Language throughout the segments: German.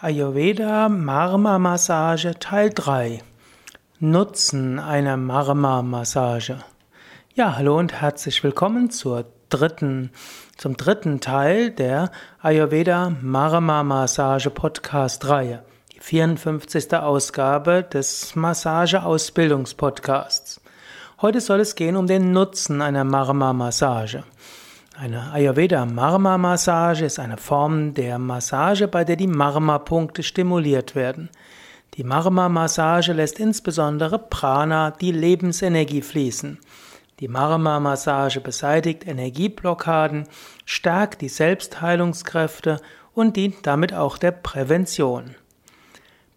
Ayurveda Marma Massage Teil 3 Nutzen einer Marma Massage. Ja, hallo und herzlich willkommen zur dritten, zum dritten Teil der Ayurveda Marma Massage Podcast Reihe. Die 54. Ausgabe des Massage Ausbildungspodcasts. Heute soll es gehen um den Nutzen einer Marma Massage. Eine Ayurveda Marma Massage ist eine Form der Massage, bei der die Marma Punkte stimuliert werden. Die Marma Massage lässt insbesondere Prana, die Lebensenergie fließen. Die Marma Massage beseitigt Energieblockaden, stärkt die Selbstheilungskräfte und dient damit auch der Prävention.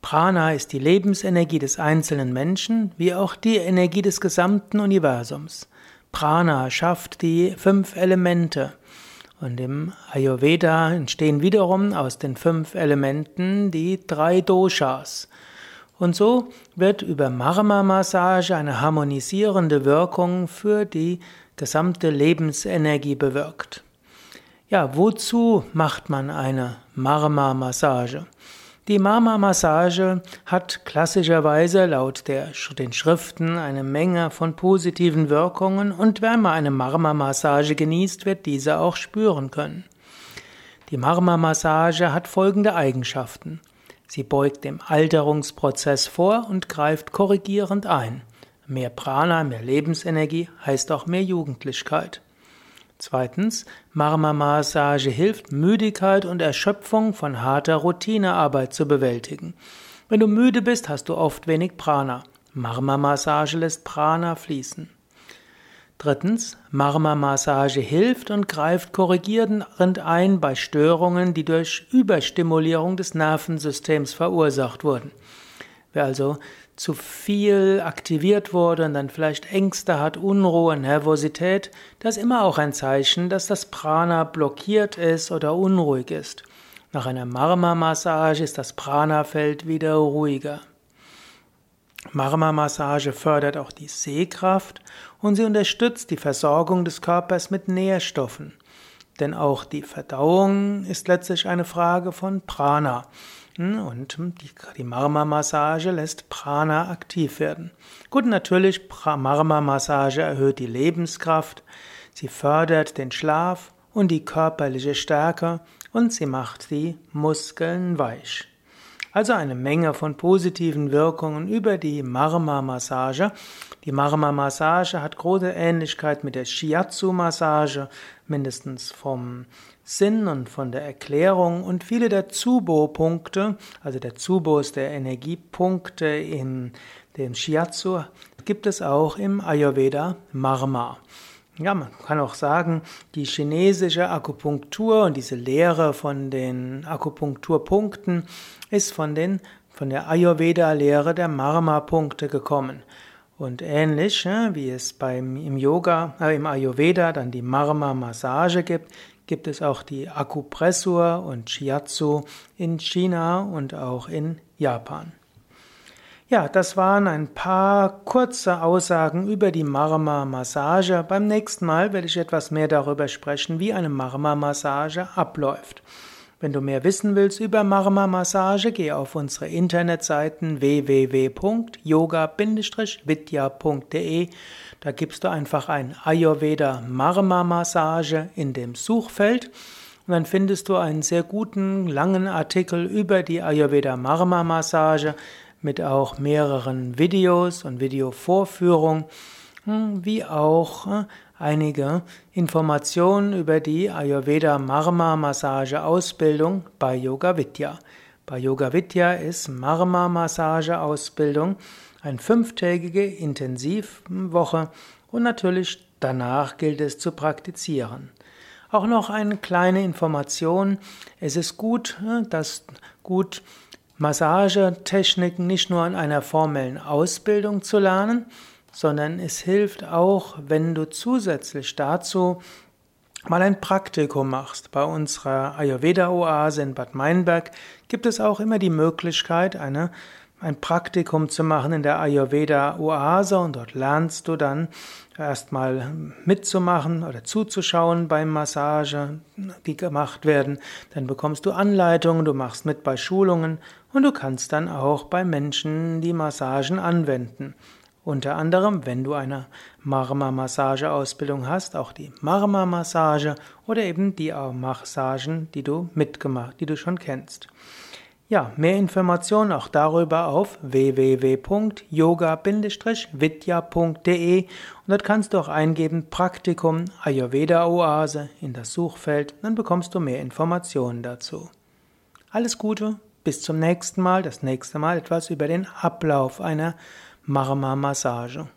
Prana ist die Lebensenergie des einzelnen Menschen wie auch die Energie des gesamten Universums. Prana schafft die fünf Elemente. Und im Ayurveda entstehen wiederum aus den fünf Elementen die drei Doshas. Und so wird über Marma-Massage eine harmonisierende Wirkung für die gesamte Lebensenergie bewirkt. Ja, wozu macht man eine Marma-Massage? Die Marma-Massage hat klassischerweise laut der, den Schriften eine Menge von positiven Wirkungen und wenn man eine Marma-Massage genießt, wird diese auch spüren können. Die Marma-Massage hat folgende Eigenschaften. Sie beugt dem Alterungsprozess vor und greift korrigierend ein. Mehr Prana, mehr Lebensenergie heißt auch mehr Jugendlichkeit. Zweitens, Marma-Massage hilft, Müdigkeit und Erschöpfung von harter Routinearbeit zu bewältigen. Wenn du müde bist, hast du oft wenig Prana. Marma-Massage lässt Prana fließen. Drittens, Marma-Massage hilft und greift korrigierend ein bei Störungen, die durch Überstimulierung des Nervensystems verursacht wurden. Wer also zu viel aktiviert wurde und dann vielleicht Ängste hat, Unruhe, Nervosität, das ist immer auch ein Zeichen, dass das Prana blockiert ist oder unruhig ist. Nach einer Marma-Massage ist das Prana-Feld wieder ruhiger. Marma-Massage fördert auch die Sehkraft und sie unterstützt die Versorgung des Körpers mit Nährstoffen. Denn auch die Verdauung ist letztlich eine Frage von Prana. Hm, und die Marma-Massage lässt Prana aktiv werden. Gut, natürlich, Marma-Massage erhöht die Lebenskraft, sie fördert den Schlaf und die körperliche Stärke und sie macht die Muskeln weich. Also eine Menge von positiven Wirkungen über die Marma-Massage. Die Marma-Massage hat große Ähnlichkeit mit der Shiatsu-Massage, mindestens vom Sinn und von der Erklärung und viele der Tsubo-Punkte, also der Tsubo ist der Energiepunkte in dem Shiatsu, gibt es auch im Ayurveda Marma. Ja, man kann auch sagen, die chinesische Akupunktur und diese Lehre von den Akupunkturpunkten ist von, den, von der Ayurveda-Lehre der Marma-Punkte gekommen. Und ähnlich wie es beim, im Yoga, äh, im Ayurveda dann die Marma-Massage gibt, gibt es auch die Akupressur und Shiatsu in China und auch in Japan. Ja, das waren ein paar kurze Aussagen über die Marma-Massage. Beim nächsten Mal werde ich etwas mehr darüber sprechen, wie eine Marma-Massage abläuft. Wenn du mehr wissen willst über Marma-Massage, geh auf unsere Internetseiten www.yoga-vidya.de. Da gibst du einfach ein Ayurveda Marma-Massage in dem Suchfeld und dann findest du einen sehr guten, langen Artikel über die Ayurveda Marma-Massage mit auch mehreren Videos und Videovorführungen, hm, wie auch hm, einige Informationen über die Ayurveda Marma Massage Ausbildung bei Yoga Vidya. Bei Yoga Vidya ist Marma Massage Ausbildung eine fünftägige Intensivwoche und natürlich danach gilt es zu praktizieren. Auch noch eine kleine Information. Es ist gut, dass gut Massagetechniken nicht nur an einer formellen Ausbildung zu lernen, sondern es hilft auch, wenn du zusätzlich dazu mal ein Praktikum machst. Bei unserer Ayurveda-Oase in Bad Meinberg gibt es auch immer die Möglichkeit, eine ein Praktikum zu machen in der Ayurveda Oase und dort lernst du dann erstmal mitzumachen oder zuzuschauen beim Massage, die gemacht werden. Dann bekommst du Anleitungen, du machst mit bei Schulungen und du kannst dann auch bei Menschen die Massagen anwenden. Unter anderem, wenn du eine Marma-Massage-Ausbildung hast, auch die Marma-Massage oder eben die Massagen, die du mitgemacht, die du schon kennst. Ja, mehr Informationen auch darüber auf www.yoga-vidya.de und dort kannst du auch eingeben Praktikum Ayurveda Oase in das Suchfeld, dann bekommst du mehr Informationen dazu. Alles Gute, bis zum nächsten Mal, das nächste Mal etwas über den Ablauf einer Marma Massage.